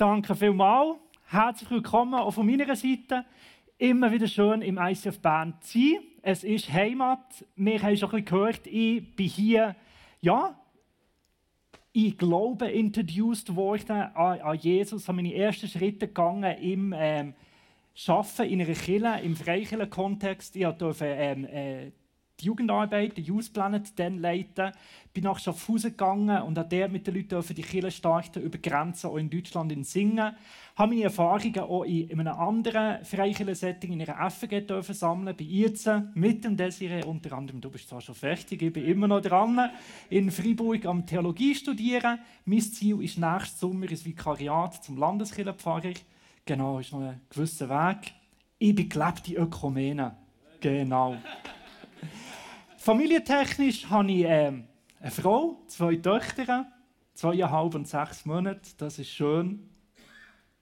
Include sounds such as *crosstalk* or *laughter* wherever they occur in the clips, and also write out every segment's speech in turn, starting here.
Danke vielmals. Herzlich willkommen auch von meiner Seite. Immer wieder schön im ICF Bern zu sein. Es ist Heimat. Wir haben schon ein bisschen gehört, ich bin hier, ja, ich glaube, introduced worden an, an Jesus. Habe meine ersten Schritte gegangen im ähm, Arbeiten in einer Kirche, im Freikirchen-Kontext. Ich durfte ähm, äh, die Jugendarbeit, den Youth Planet, dann leiten. Bin nach Schaffhausen gegangen und habe dort mit den Leuten die Kirche starten, über Grenzen, auch in Deutschland, in Singen. Habe meine Erfahrungen auch in einem anderen Freikirchen-Setting, in einer FG dürfen sammeln, bei IZE, mit dem Desiree, unter anderem, du bist zwar schon fertig, ich bin immer noch dran, in Freiburg am Theologie studieren. Mein Ziel ist nächstes Sommer ins Vikariat zum Landeskirchenpfarrer. Genau, ist noch ein gewisser Weg. Ich bin gelebte Ökumene. Genau. Familientechnisch habe ich äh, eine Frau, zwei Töchter, zweieinhalb und sechs Monate. Das ist schön.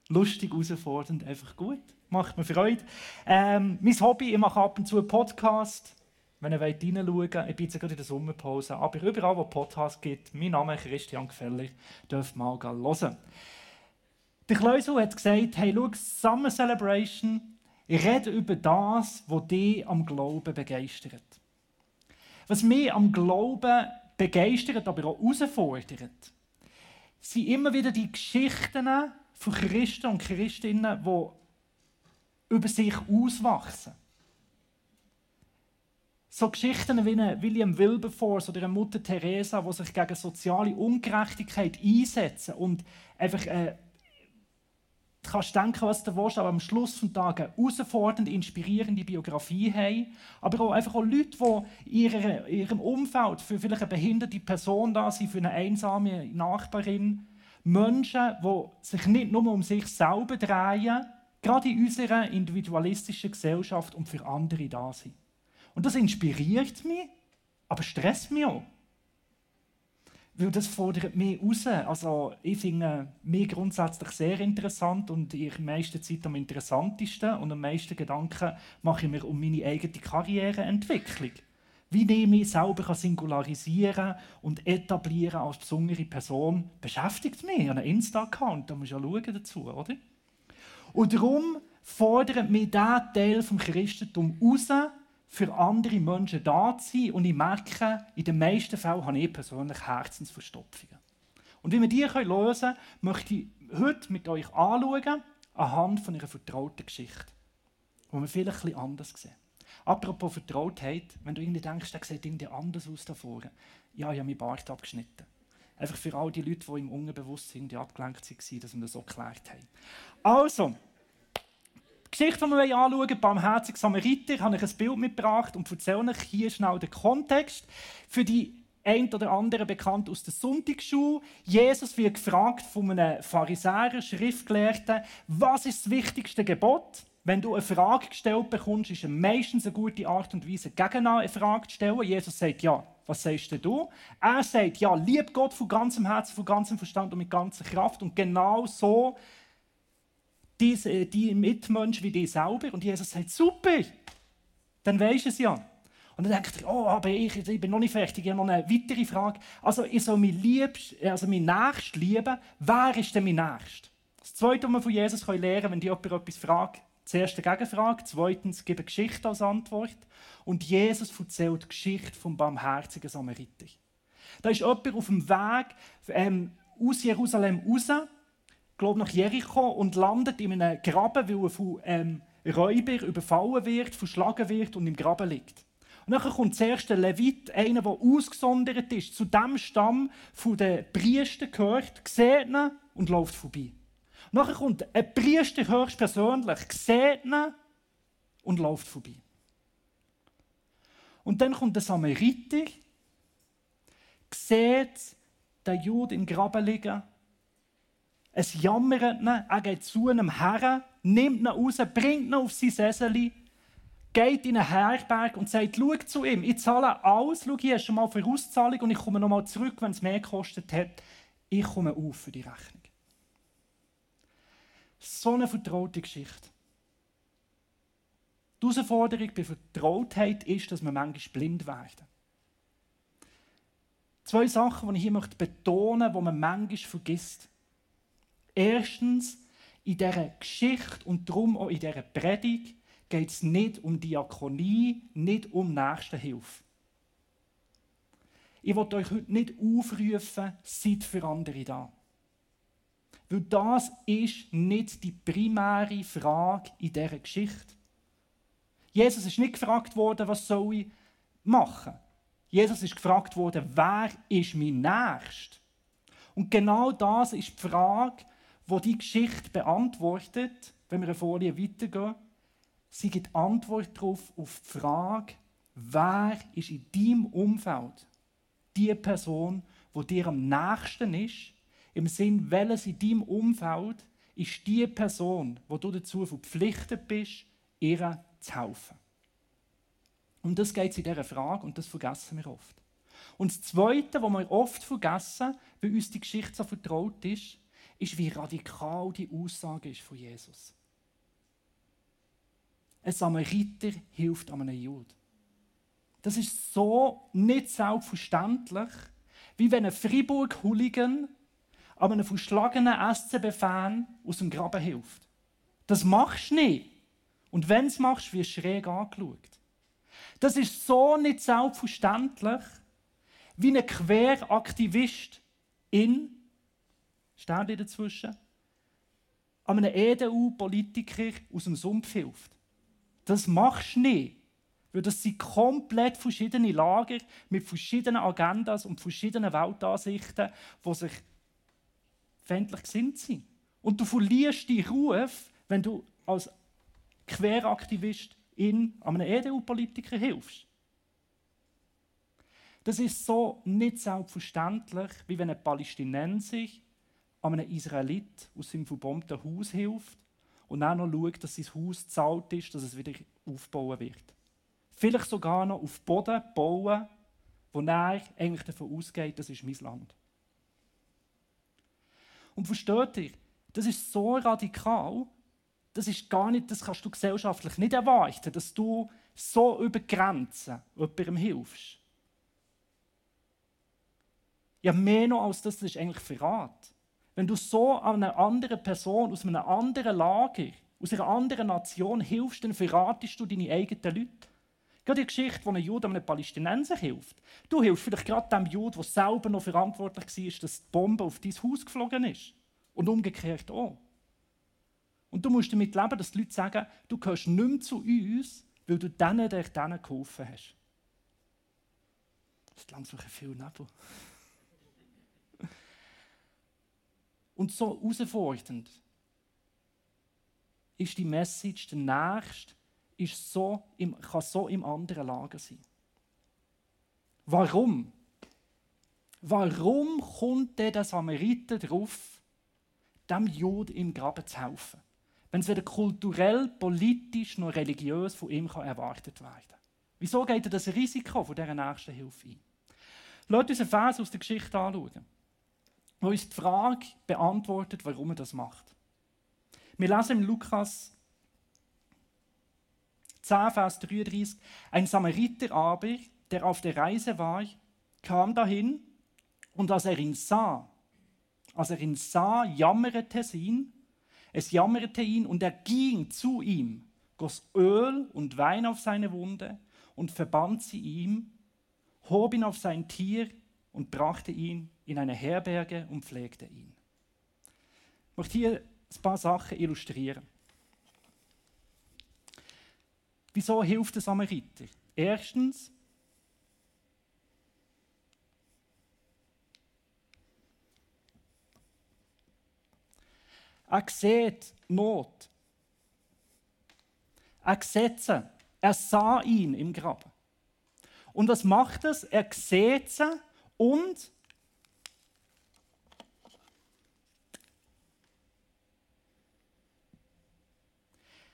Lustig, herausfordernd, einfach gut. Macht mir Freude. Ähm, mein Hobby, ich mache ab und zu einen Podcast. Wenn ihr reinschauen wollt, ich bin jetzt gerade in der Sommerpause, aber überall, wo Podcasts gibt, mein Name ist Christian Gefäller, dürft mal hören. Der Kleusel hat gesagt, hey, schau, Summer Celebration, ich rede über das, was dich am Glauben begeistert. Was mich am Glauben begeistert, aber auch herausfordert, sind immer wieder die Geschichten von Christen und Christinnen, die über sich auswachsen. So Geschichten wie William Wilberforce oder eine Mutter Teresa, die sich gegen soziale Ungerechtigkeit einsetzen und einfach äh, Du kannst denken, was du willst, aber am Schluss des Tages eine herausfordernde, inspirierende Biografie haben. Aber auch einfach auch Leute, die in ihrem Umfeld für vielleicht eine behinderte Person da sind, für eine einsame Nachbarin. Menschen, die sich nicht nur um sich selber drehen, gerade in unserer individualistischen Gesellschaft und für andere da sind. Und das inspiriert mich, aber stresst mich auch. Weil das fordert mich raus. Also ich finde mich grundsätzlich sehr interessant und in der meisten Zeit am interessantesten und am meisten Gedanken mache ich mir um meine eigene Karriereentwicklung. Wie ich mich selber singularisieren und etablieren als besondere Person, beschäftigt mich. Ein Insta-Account, da muss ich ja schauen dazu, oder? Und darum fordert mich dieser Teil vom Christentum raus, für andere Menschen da zu sein. Und ich merke, in den meisten Fällen habe ich persönlich Herzensverstopfungen. Und wie wir die lösen können, möchte ich heute mit euch anschauen, anhand von einer vertrauten Geschichte, wo wir vielleicht ein anders sehen. Apropos Vertrautheit, wenn du irgendwie denkst, der sieht irgendwie anders aus da vorne. Ja, ich habe meinen Bart abgeschnitten. Einfach für all die Leute, die im Unbewusstsein abgelenkt waren, dass wir das so geklärt haben. Also, die Geschichte, die wir anschauen, barmherzig Samariter, habe ich ein Bild mitgebracht und erzähle euch hier schnell den Kontext. Für die ein oder andere bekannt aus der Sonntagsschule. Jesus wird gefragt von einem Pharisäer, Schriftgelehrten, was ist das wichtigste Gebot? Wenn du eine Frage gestellt bekommst, ist es meistens eine gute Art und Weise, gegen eine Frage zu stellen. Jesus sagt, ja, was sagst du? Er sagt, ja, lieb Gott von ganzem Herzen, von ganzem Verstand und mit ganzer Kraft. Und genau so die, die Mitmenschen wie die selber. Und Jesus sagt, super, dann weisst du es ja. Und dann denkt er, oh, aber ich, ich bin noch nicht fertig, ich habe noch eine weitere Frage. Also ich soll mein Liebst, also mein Nächst lieben. Wer ist denn mein Nächst? Das Zweite, was man von Jesus lernen kann, wenn jemand etwas fragt, zuerst eine Gegenfrage, zweitens gebe Geschichte als Antwort. Und Jesus erzählt die Geschichte vom barmherzigen Samariter. Da ist jemand auf dem Weg ähm, aus Jerusalem raus, glaube nach Jericho und landet in einem Graben, weil er von ähm, Räubern überfallen wird, verschlagen wird und im Graben liegt. Und dann kommt der Levit, einer, der ausgesondert ist, zu dem Stamm von den Priester gehört, sieht ihn und läuft vorbei. Und dann kommt ein Priester höchstpersönlich, sieht ihn und läuft vorbei. Und dann kommt der Samariter, sieht den Jude im Graben liegen es jammert ihn, er geht zu einem Herren, nimmt ihn raus, bringt ihn auf sein Sessel, geht in einen Herberg und sagt, schau zu ihm, ich zahle alles, schau hier, schon mal für Auszahlung und ich komme nochmal zurück, wenn es mehr gekostet hat. Ich komme auf für die Rechnung. So eine vertraute Geschichte. Die Herausforderung bei Vertrautheit ist, dass wir manchmal blind werden. Zwei Sachen, die ich hier betonen möchte, die man manchmal vergisst. Erstens, in dieser Geschichte und darum auch in dieser Predigt geht es nicht um Diakonie, nicht um Nächstenhilfe. Ich will euch heute nicht aufrufen, seid für andere da. Weil das ist nicht die primäre Frage in dieser Geschichte. Jesus ist nicht gefragt worden, was soll ich machen. Jesus ist gefragt worden, wer ist mein Nächster? Und genau das ist die Frage, wo die Geschichte beantwortet, wenn wir eine Folie weitergehen. Sie gibt Antwort darauf auf die Frage, wer ist in deinem Umfeld die Person, wo dir am nächsten ist, im Sinn, welches in deinem Umfeld ist die Person, wo du dazu verpflichtet bist, ihr zu helfen. Um das geht in dieser Frage und das vergessen wir oft. Und das Zweite, was wir oft vergessen, weil uns die Geschichte so vertraut ist, ist, wie radikal die Aussage ist von Jesus. Ein Samariter hilft einem Juden. Das ist so nicht selbstverständlich, wie wenn ein Fribourg-Hooligan einem verschlagenen SCB-Fan aus dem Graben hilft. Das machst du nicht. Und wenn es machst, wirst du schräg angeschaut. Das ist so nicht selbstverständlich, wie ein Queraktivist in, steht dazwischen, einem EDU-Politiker aus dem Sumpf hilft. Das machst du nicht. Weil das sind komplett verschiedene Lager mit verschiedenen Agendas und verschiedenen Weltansichten, die sich feindlich sind. Und du verlierst die Ruf, wenn du als Queraktivist in einem EDU-Politiker hilfst. Das ist so nicht selbstverständlich, wie wenn ein Palästinenser einem Israelit aus seinem verbombten Haus hilft und dann noch schaut, dass sein Haus zahlt ist, dass es wieder aufbauen wird. Vielleicht sogar noch auf Boden bauen, wo er eigentlich davon ausgeht, das ist mein Land. Und versteht ihr, das ist so radikal, das ist gar nicht, das kannst du gesellschaftlich nicht erwarten, dass du so über Grenzen jemandem hilfst. Ja, mehr noch als das, das ist eigentlich Verrat. Wenn du so einer anderen Person aus einem anderen Lager, aus einer anderen Nation hilfst, dann verratest du deine eigenen Leute. Gerade die Geschichte, wo ein Jude einem Palästinenser hilft. Du hilfst vielleicht gerade dem Jude, der selber noch verantwortlich war, dass die Bombe auf dein Haus geflogen ist. Und umgekehrt auch. Und du musst damit leben, dass die Leute sagen, du gehörst nicht mehr zu uns, weil du denen, der denen geholfen hast. Das ist langsam viel Nebel. Und so herausfordernd ist die Message, der Nächste ist so im, kann so im anderen Lager sein. Warum? Warum kommt der Samariter darauf, dem Juden im Graben zu helfen? Wenn es weder kulturell, politisch noch religiös von ihm kann erwartet werden kann. Wieso geht er das Risiko von dieser nächsten Hilfe ein? Lasst uns einen Vers aus der Geschichte anschauen wo uns die Frage beantwortet, warum er das macht. Wir lesen im Lukas 10, Vers 33, ein Samariter aber, der auf der Reise war, kam dahin und als er ihn sah, als er ihn sah, jammerte es ihn, es jammerte ihn und er ging zu ihm, goss Öl und Wein auf seine Wunde und verband sie ihm, hob ihn auf sein Tier und brachte ihn in eine Herberge und pflegte ihn. Ich möchte hier ein paar Sachen illustrieren. Wieso hilft der Samariter? Erstens, er sieht Not. Er sieht sie. Er sah ihn im Grab. Und was macht es? Er sieht sie und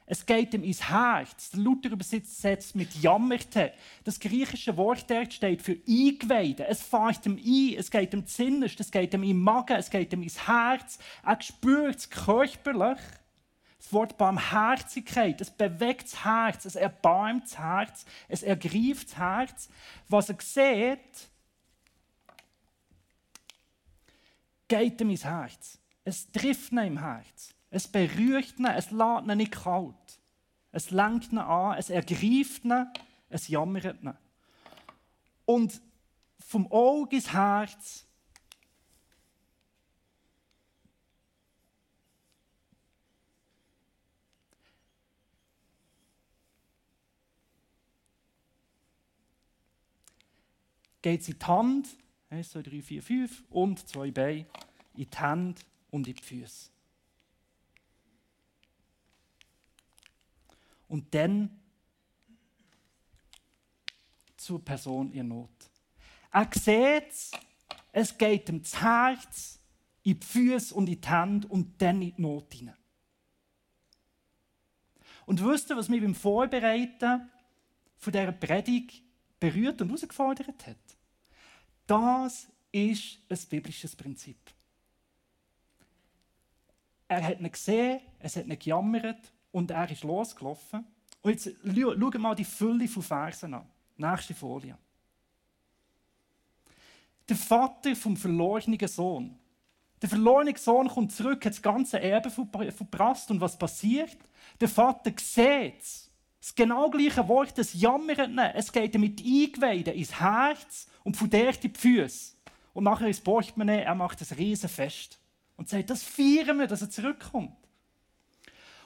Es geht ihm ins Herz. Der Luther übersetzt mit jammerte. Das griechische Wort dort steht für eingeweide. Es fährt ihm ein, es geht ihm zinnerst, es geht ihm im Magen, es geht ihm ins Herz. Er spürt es körperlich. Das Wort Barmherzigkeit, es bewegt das Herz, es erbarmt das Herz, es ergreift das Herz. Was er sieht, geht ihm ins Herz. es trifft ihn im Herz. Es berührt ihn, es lässt ihn nicht kalt. Es lenkt ihn an, es ergreift ihn, es jammert ihn. Und vom Auge ins Herz geht es in die Hand, 1, 2, 3, 4, 5 und zwei Beine, in die Hände und in die Füße. Und dann zur Person in Not. Er sieht es, geht ihm das Herz, in die Füße und in die Hände und dann in die Not hinein. Und wisst ihr, was mich beim Vorbereiten von dieser Predigt berührt und herausgefordert hat? Das ist ein biblisches Prinzip. Er hat ihn gesehen, es hat ihn gejammert und er ist losgelaufen. Und jetzt schauen mal die Fülle von Versen an. Nächste Folie. Der Vater vom verlorenen Sohn. Der verlorene Sohn kommt zurück, hat das ganze Erbe verprasst. Und was passiert? Der Vater sieht es. Das genau gleiche Wort, das jammert nicht. Es geht mit Eingeweiden ins Herz und von der die Füße. Und nachher ins Portemonnaie, er macht ein Riesenfest. Und sagt, das feiern wir, dass er zurückkommt.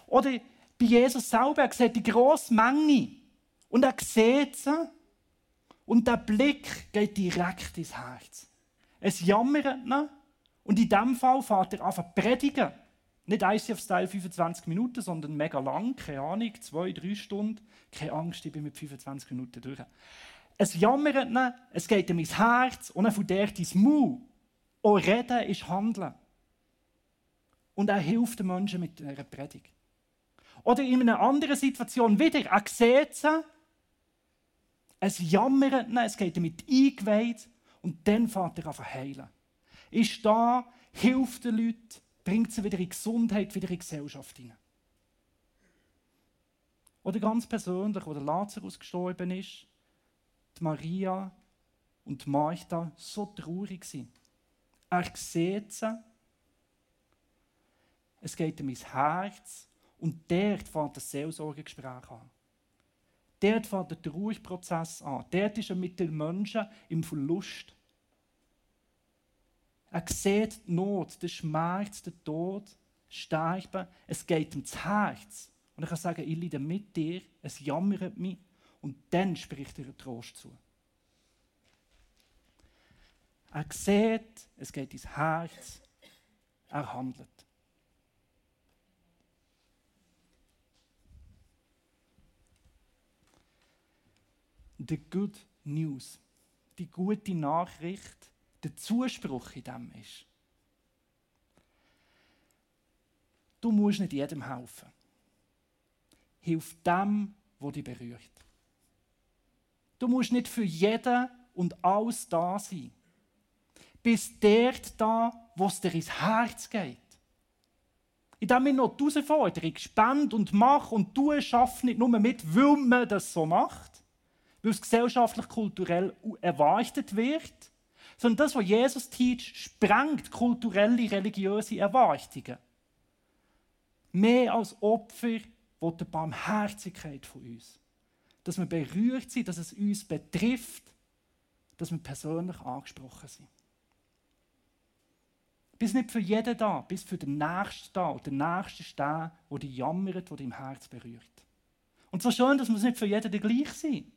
Oder bei Jesus selber, er sieht die grosse Menge. Und er sieht sie. Und der Blick geht direkt ins Herz. Es jammert nicht. Und in diesem Fall fährt er an predigen. Nicht ICF-Style 25 Minuten, sondern mega lang, keine Ahnung, zwei, drei Stunden. Keine Angst, ich bin mit 25 Minuten durch. Es jammert ihn, es geht ihm ins Herz und er verdient ins Mund. Auch reden ist Handeln. Und er hilft den Menschen mit einer Predigt. Oder in einer anderen Situation wieder, er sieht sie, es jammert ihn, es geht ihm mit eingeweiht und dann fährt er an heilen. Ist da, hilft den Leuten, bringt sie wieder in Gesundheit, wieder in Gesellschaft hinein. Oder ganz persönlich, wo der Lazarus gestorben ist, die Maria und die Martha so traurig sind. Er sieht sie, es geht ihm ins Herz und dort fängt das Seelsorgegespräch an. Dort fängt der Trauerprozess an. Dort ist er mit den Menschen im Verlust er sieht die Not, den Schmerz, den Tod, Sterben. Es geht ihm ins Herz. Und er kann sagen, ich leide mit dir, es jammert mich. Und dann spricht er Trost zu. Er sieht, es geht ins Herz, er handelt. The Good News, die gute Nachricht, der Zuspruch in dem ist. Du musst nicht jedem helfen. Hilf dem, wo dich berührt. Du musst nicht für jeden und alles da sein. Bist dort da, wo es dir ins Herz geht. In dem ich noch die Herausforderung spend und mach und du schaffst nicht nur mit, weil man das so macht, weil es gesellschaftlich, kulturell erwartet wird, sondern das, was Jesus teacht, sprengt kulturelle, religiöse Erwartungen. Mehr als Opfer will die Barmherzigkeit von uns. Dass wir berührt sind, dass es uns betrifft, dass wir persönlich angesprochen sind. Bist nicht für jeden da, bist für den Nächsten da. Und der Nächste ist der, der dich jammert, der dich im Herz berührt. Und so schön, dass wir nicht für jeden gleich sind.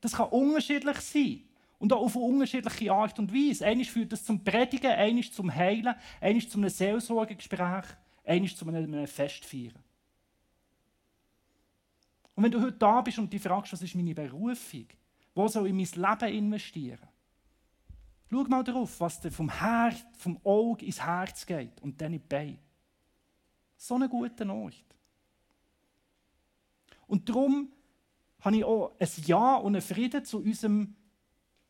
Das kann unterschiedlich sein. Und auch auf unterschiedliche Art und Weise. Eines führt das zum Predigen, eines zum Heilen, eines zu einem Seelsorgegespräch, eines zu einem Festfeiern. Und wenn du heute da bist und dich fragst, was ist meine Berufung, wo soll ich mein Leben investieren? Schau mal darauf, was dir vom, Herz, vom Auge ins Herz geht und dann in die Beine. So eine gute Ort. Und darum habe ich auch ein Ja und einen Frieden zu unserem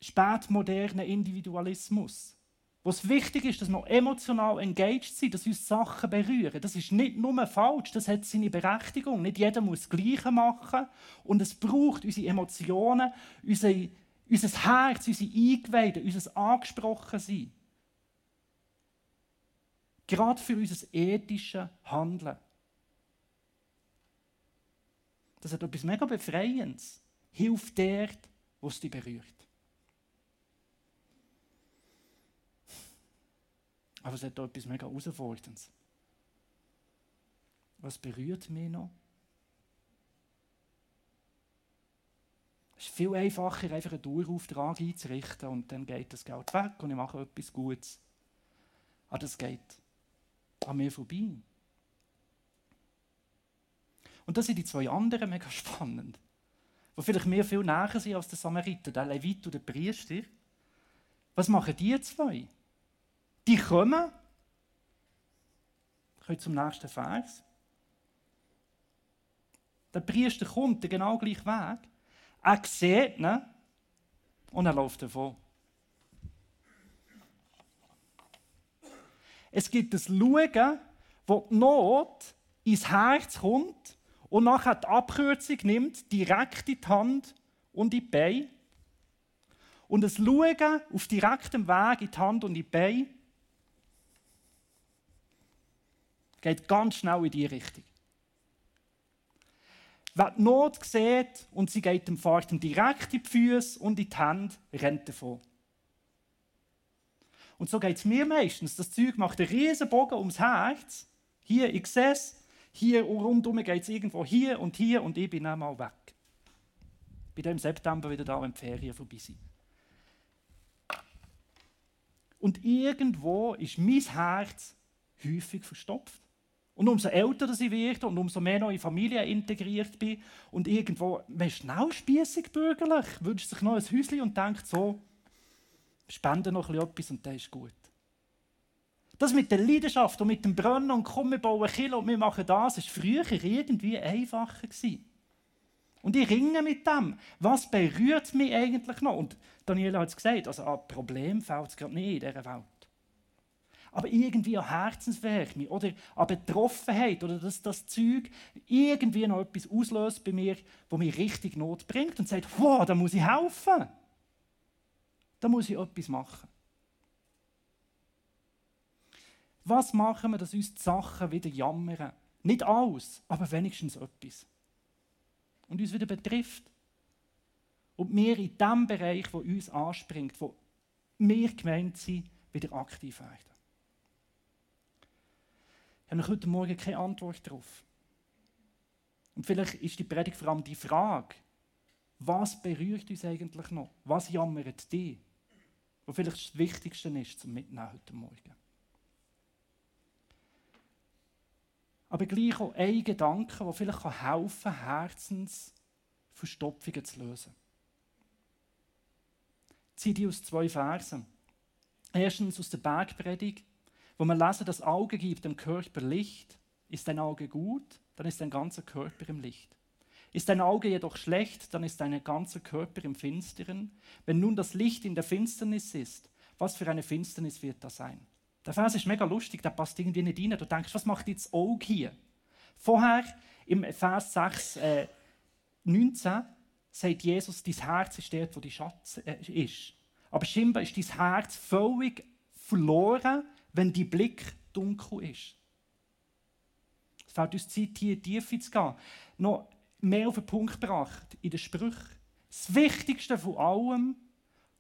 spätmodernen Individualismus. Wo es wichtig ist, dass wir emotional engaged sind, dass uns Sachen berühren. Das ist nicht nur falsch, das hat seine Berechtigung. Nicht jeder muss das Gleiche machen. Und es braucht unsere Emotionen, unser, unser Herz, unsere Eingeweide, unser Angesprochensein. Gerade für unser ethisches Handeln. Das hat etwas mega Befreiendes. Hilft dort, wo es dich berührt. Aber es hat auch etwas mega Herausforderndes. Was berührt mich noch? Es ist viel einfacher, einfach einen Dauerauftrag einzurichten und dann geht das Geld weg und ich mache etwas Gutes. Aber das geht an mir vorbei. Und das sind die zwei anderen mega *laughs* spannend, die vielleicht mir viel näher sind als der Samariter, der Levit und der Priester. Was machen die zwei? Die kommen, ich zum nächsten Vers. Der Priester kommt den genau gleichen Weg. Er sieht ihn und er läuft davon. Es gibt ein Schauen, wo die Not ins Herz kommt und nachher die Abkürzung nimmt, direkt in die Hand und in die Beine. Und das Schauen auf direktem Weg in die Hand und in die Beine geht ganz schnell in die Richtung. Wer die Not sieht und sie geht dem Vater direkt in die Füße und in die Hände, rennt davon. Und so geht es mir meistens. Das Zeug macht einen riesen Bogen ums Herz. Hier, ich sehe es. Hier rundum geht es irgendwo hier und hier und ich bin dann mal weg. Bin dann im September wieder da, wenn die Ferien vorbei sind. Und irgendwo ist mein Herz häufig verstopft. Und umso älter ich werde und umso mehr noch in Familie integriert bin und irgendwo, man ist schnell spießig bürgerlich, wünscht sich noch ein Häuschen und denkt so, spende noch etwas und das ist gut. Das mit der Leidenschaft und mit dem Brennen und komm, wir bauen Kilo und wir machen das, war früher irgendwie einfacher gewesen. Und ich ringe mit dem. Was berührt mich eigentlich noch? Und Daniela hat es gesagt, also ein Problem fällt es gerade nicht in dieser Welt aber irgendwie an Herzenswärme oder an Betroffenheit oder dass das Zeug irgendwie noch etwas auslöst bei mir, wo mir richtig Not bringt und sagt, wow, da muss ich helfen. Da muss ich etwas machen. Was machen wir, dass uns die Sachen wieder jammern? Nicht alles, aber wenigstens etwas. Und uns wieder betrifft. Und wir in dem Bereich, wo uns anspringt, wo wir gemeint sind, wieder aktiv werden. Ich habe heute Morgen keine Antwort darauf. Und vielleicht ist die Predigt vor allem die Frage, was berührt uns eigentlich noch? Was jammert dich? Was vielleicht das Wichtigste ist zum Mitnehmen heute Morgen. Aber gleich auch ein Gedanke, der vielleicht helfen kann, Herzensverstopfungen zu lösen. Ich ziehe die aus zwei Versen. Erstens aus der Bergpredigt, wo wir lesen, das Auge gibt dem Körper Licht. Ist dein Auge gut, dann ist dein ganzer Körper im Licht. Ist dein Auge jedoch schlecht, dann ist dein ganzer Körper im Finsteren. Wenn nun das Licht in der Finsternis ist, was für eine Finsternis wird das sein? Der Vers ist mega lustig, der passt irgendwie nicht rein. Du denkst, was macht jetzt Auge hier? Vorher im Vers 6, äh, 19 sagt Jesus, dein Herz ist dort, wo die Schatz äh, ist. Aber scheinbar ist dein Herz völlig verloren, wenn die Blick dunkel ist. Es fällt uns Zeit, hier in die Tiefe zu gehen. Noch mehr auf den Punkt gebracht in den Sprüchen. Das Wichtigste von allem,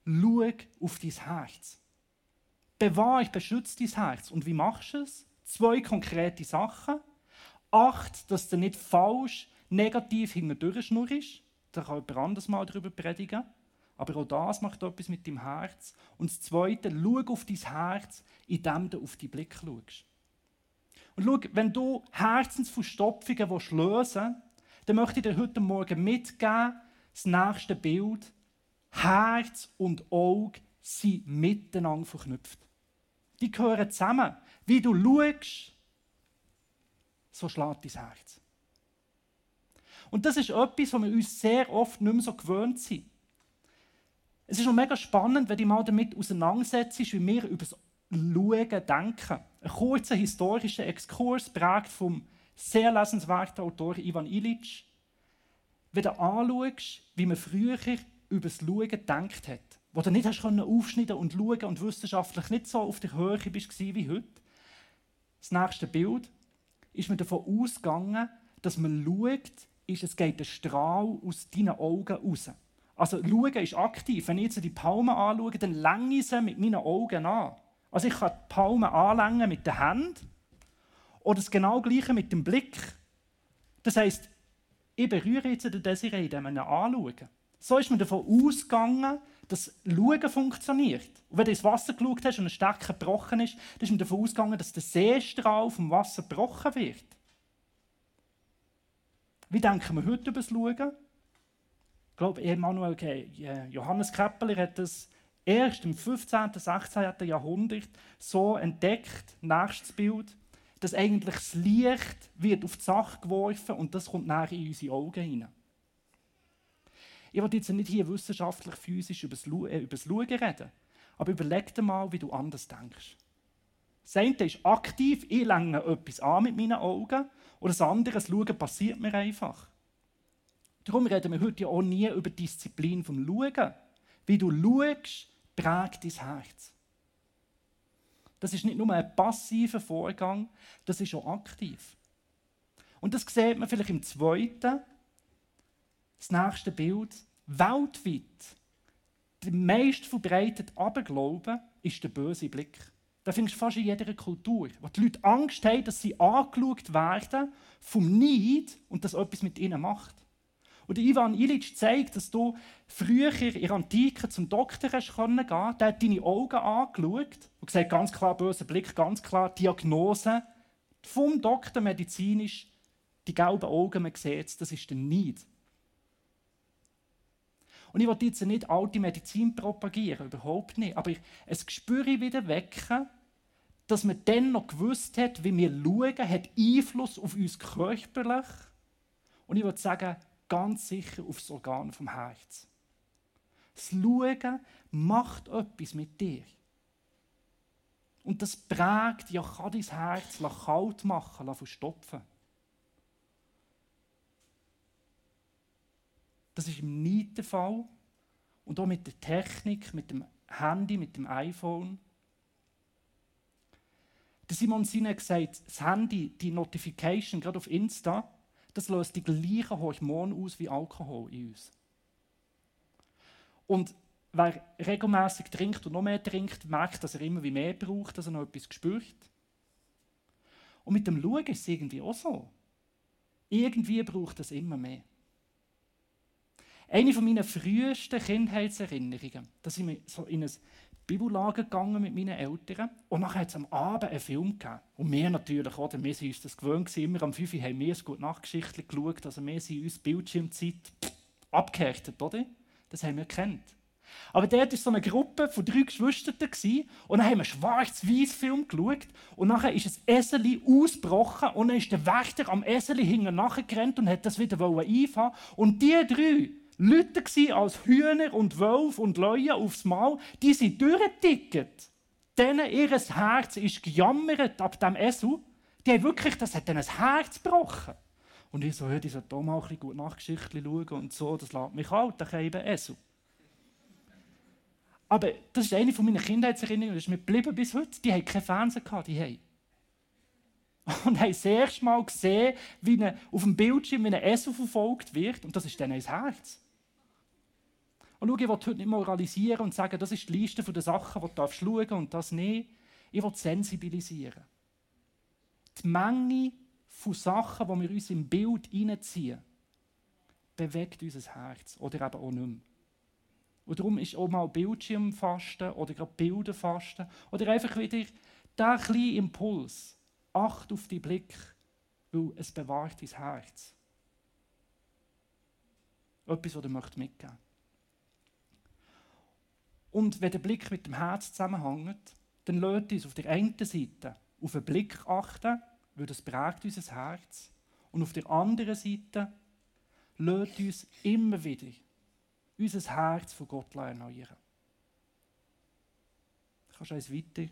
schau auf dein Herz. Bewahre, beschütze dein Herz. Und wie machst du es? Zwei konkrete Sachen. Acht, dass du nicht falsch, negativ hinterdurch schnurrst. Da kann jemand anderes mal darüber predigen. Aber auch das macht etwas mit deinem Herz. Und das Zweite, schau auf dein Herz, indem du auf die Blick schaust. Und schau, wenn du Herzensverstopfungen lösen willst, dann möchte ich dir heute Morgen mitgeben, das nächste Bild. Herz und Auge sind miteinander verknüpft. Die gehören zusammen. Wie du schaust, so schlägt dein Herz. Und das ist etwas, was wir uns sehr oft nicht mehr so gewöhnt sind. Es ist noch mega spannend, wenn du mal damit auseinandersetzt, wie wir über das Schauen denken. Ein kurzer historischer Exkurs prägt vom sehr lesenswerten Autor Ivan Illich. Wenn du anschaust, wie man früher über das Schauen gedacht hat, wo du nicht hast aufschneiden und schauen und wissenschaftlich nicht so auf der Höhe bist wie heute, das nächste Bild, ist man davon ausgegangen, dass man schaut, ist, es geht ein Strahl aus deinen Augen raus. Also schauen ist aktiv. Wenn ich jetzt die Palme anschaue, dann länge ich sie mit meinen Augen an. Also ich kann die Palme anlängen mit den Händen oder das genau gleiche mit dem Blick. Das heisst, ich berühre jetzt den Desiree, indem wir ihn anschauen. So ist man davon ausgegangen, dass Schauen funktioniert. Und wenn du ins Wasser geschaut hast und ein Stecker gebrochen ist, dann ist man davon ausgegangen, dass der Seestrahl vom Wasser gebrochen wird. Wie denken wir heute über das Schauen? Ich glaube, Emanuel Johannes Keppeler hat das erst im 15. 16. Jahrhundert so entdeckt, nächstes Bild, dass eigentlich das Licht wird auf die Sache geworfen und das kommt nachher in unsere Augen hinein. Ich will jetzt nicht hier wissenschaftlich, physisch über das, äh, über das Schauen reden, aber überleg dir mal, wie du anders denkst. Das eine ist aktiv, ich länge etwas an mit meinen Augen, und das andere, das Schauen passiert mir einfach. Darum reden wir heute ja auch nie über Disziplin vom Schauen. Wie du schaust, prägt dein Herz. Das ist nicht nur ein passiver Vorgang, das ist auch aktiv. Und das sieht man vielleicht im zweiten, das nächste Bild. Weltweit, der meist verbreitete Aberglaube ist der böse Blick. Da findest du fast in jeder Kultur, wo die Leute Angst haben, dass sie angeschaut werden vom Neid und das etwas mit ihnen macht. Und Ivan Illich zeigt, dass du früher in der Antike zum Doktor hast können gehen. Der hat deine Augen angeschaut und gesagt, ganz klar, böser Blick, ganz klar, Diagnose. Vom Doktor medizinisch, die gelben Augen, man sieht das ist der Neid. Und ich will jetzt nicht alte Medizin propagieren, überhaupt nicht. Aber es spüre wieder wecken, dass man dann noch gewusst hat, wie wir schauen, hat Einfluss auf uns körperlich. Und ich würde sagen, ganz sicher auf das Organ vom Herz. Das Schauen macht etwas mit dir. Und das prägt, ja, kann dein Herz kalt machen, verstopfen. Das ist im Neid Fall. Und auch mit der Technik, mit dem Handy, mit dem iPhone. Der Simon Sinek gesagt, das Handy, die Notification, gerade auf Insta, das löst die gleichen Hormone aus wie Alkohol in uns. Und wer regelmäßig trinkt und noch mehr trinkt, merkt, dass er immer wie mehr braucht, dass er noch etwas spürt. Und mit dem Schauen ist es irgendwie auch so. Irgendwie braucht es immer mehr. Eine meiner frühesten Kindheitserinnerungen, dass ich so in ein Bibellager gegangen mit meinen Eltern und nachher hat es am Abend einen Film gegeben. Und wir natürlich, oder? wir sind uns das gewöhnt, immer am 5 Uhr haben wir ein gute Nachtgeschichte geschaut, also wir sind uns Bildschirmzeit abgehärtet, oder? Das haben wir kennt. Aber dort war so eine Gruppe von drei Geschwistern und dann haben wir einen schwarz-weiß Film geschaut und nachher ist ein Eseli ausgebrochen und dann ist der Wächter am Eseli hinten nachgerannt und hat das wieder einfangen und die drei Leute als Hühner und Wölfe und Leute aufs Mal, die sind durchgeticket. Denen ihr Herz ist gejammert ab dem Esel. Die haben wirklich, das hat ihnen ein Herz gebrochen. Und ich so, hör, ich sollte mal ein bisschen gut Nachgeschichten schauen und so, das lässt mich alt, dann eben Esel. Aber das ist eine meiner Kindheitserinnerungen, das ist mir geblieben bis heute. Die haben keinen Fernseher gehabt, die haben. *laughs* Und haben das erste Mal gesehen, wie auf dem Bildschirm ein Esel verfolgt wird. Und das ist dann ein Herz. Und schau, ich will heute nicht moralisieren und sagen, das ist die Liste der Sachen, die du schauen darfst und das nicht. Ich will sensibilisieren. Die Menge von Sachen, die wir uns im Bild hineinziehen, bewegt unser Herz oder eben auch nicht mehr. Und darum ist auch mal Bildschirmfasten oder gerade Bilderfasten oder einfach wieder der kleine Impuls. Acht auf die Blick, weil es bewahrt dein Herz. Etwas, was du mitgeben möchtest. Und wenn der Blick mit dem Herz zusammenhängt, dann lädt uns auf der einen Seite auf den Blick achten, weil das prägt unser Herz. Und auf der anderen Seite lädt uns immer wieder unser Herz von Gott erneuern. Kannst du eins weiter?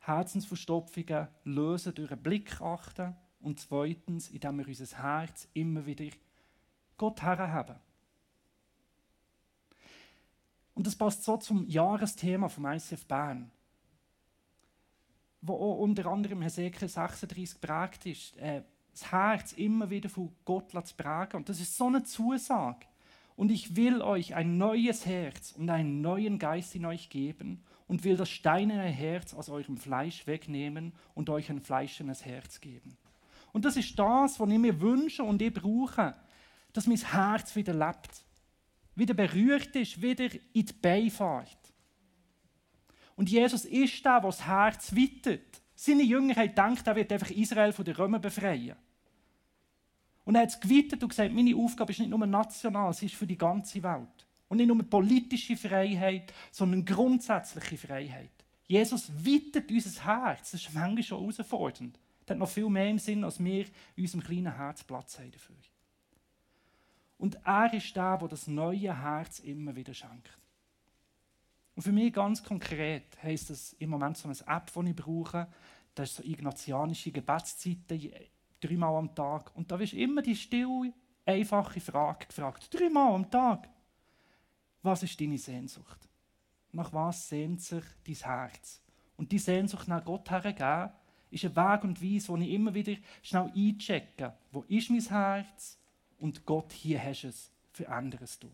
Herzensverstopfungen lösen durch einen Blick achten und zweitens, indem wir unser Herz immer wieder Gott herhaben. Und das passt so zum Jahresthema vom ICF Bern. wo auch unter anderem Hesekiel 36 prägt ist, äh, das Herz immer wieder von Gott zu prägen. Und das ist so eine Zusage. Und ich will euch ein neues Herz und einen neuen Geist in euch geben und will das steinerne Herz aus eurem Fleisch wegnehmen und euch ein fleischernes Herz geben. Und das ist das, was ich mir wünsche und ich brauche, dass mein Herz wieder lebt, wieder berührt ist, wieder in die Beifahrt. Und Jesus ist der, der das Herz wittet. Seine Jünger haben gedacht, er wird einfach Israel von den Römern befreien. Und er hat es gewittet und gesagt, meine Aufgabe ist nicht nur national, sie ist für die ganze Welt. Und nicht nur politische Freiheit, sondern grundsätzliche Freiheit. Jesus wittet unser Herz. Das ist manchmal schon herausfordernd. Das hat noch viel mehr im Sinn, als wir in unserem kleinen Herz Platz haben dafür. Und er ist der, der das neue Herz immer wieder schenkt. Und für mich ganz konkret heisst das im Moment so eine App, die ich brauche. Das ist so ignatianische Gebetszeiten, dreimal am Tag. Und da wirst immer die stille, einfache Frage gefragt. Dreimal am Tag. Was ist deine Sehnsucht? Nach was sehnt sich dein Herz? Und die Sehnsucht nach Gott hergeben, ist ein Weg und Weise, wo ich immer wieder schnell einchecke, wo ist mein Herz und Gott, hier hast du es, veränderst du.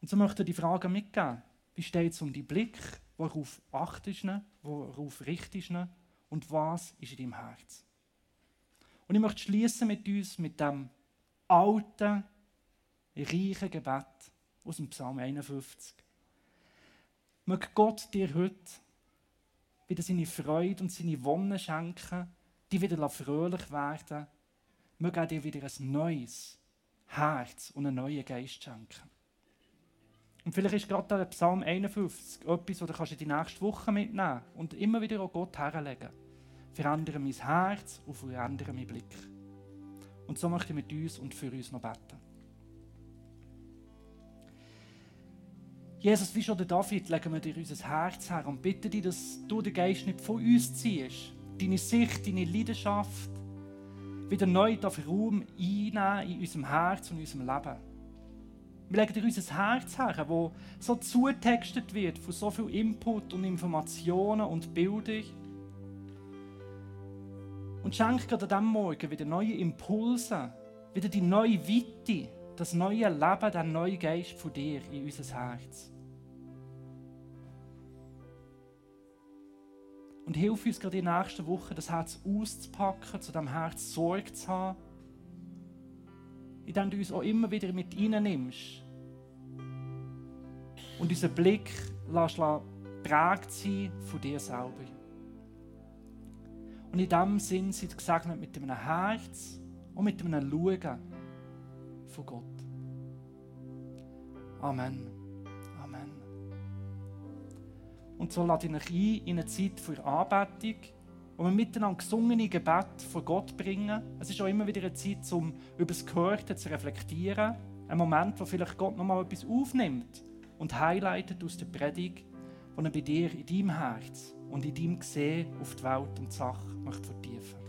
Und so möchte ich die Frage mitgeben, wie steht es um die Blick, worauf achtest du, worauf richtest du und was ist in deinem Herz? Und ich möchte schließen mit uns mit dem alten, reichen Gebet aus dem Psalm 51. Möge Gott dir heute wieder seine Freude und seine Wonne schenken, die wieder fröhlich werden. Möge er dir wieder ein neues Herz und einen neuen Geist schenken. Und vielleicht ist gerade der Psalm 51 etwas, das du in die nächste Woche mitnehmen und immer wieder an Gott herlegen. Verändere mein Herz und verändere meinen Blick. Und so möchte ich mit uns und für uns noch beten. Jesus, wie schon der David, legen wir dir unser Herz her und bitten dich, dass du den Geist nicht von uns ziehst. Deine Sicht, deine Leidenschaft wieder neu Raum einnehmen in unserem Herz und in unserem Leben. Wir legen dir unser Herz her, das so zutextet wird von so viel Input und Informationen und Bildern. Und schenk gerade an diesem Morgen wieder neue Impulse, wieder die neue Weite, das neue Leben, der neue Geist von dir in unser Herz. Und hilf uns gerade in der nächsten Woche, das Herz auszupacken, zu dem Herz Sorge zu haben indem du uns auch immer wieder mit nimmst und unseren Blick lässt prägt sein von dir selber. Und in diesem Sinn sind sie gesegnet mit einem Herz und mit einem Schauen von Gott. Amen. Und so lade ich euch ein in eine Zeit für Anbetung wo wir miteinander gesungene Gebet vor Gott bringen. Es ist auch immer wieder eine Zeit, um über das Gehörte zu reflektieren. Ein Moment, wo vielleicht Gott nochmal etwas aufnimmt und highlightet aus der Predigt, die er bei dir in deinem Herz und in deinem Gesehen auf die Welt und die Sache möchte vertiefen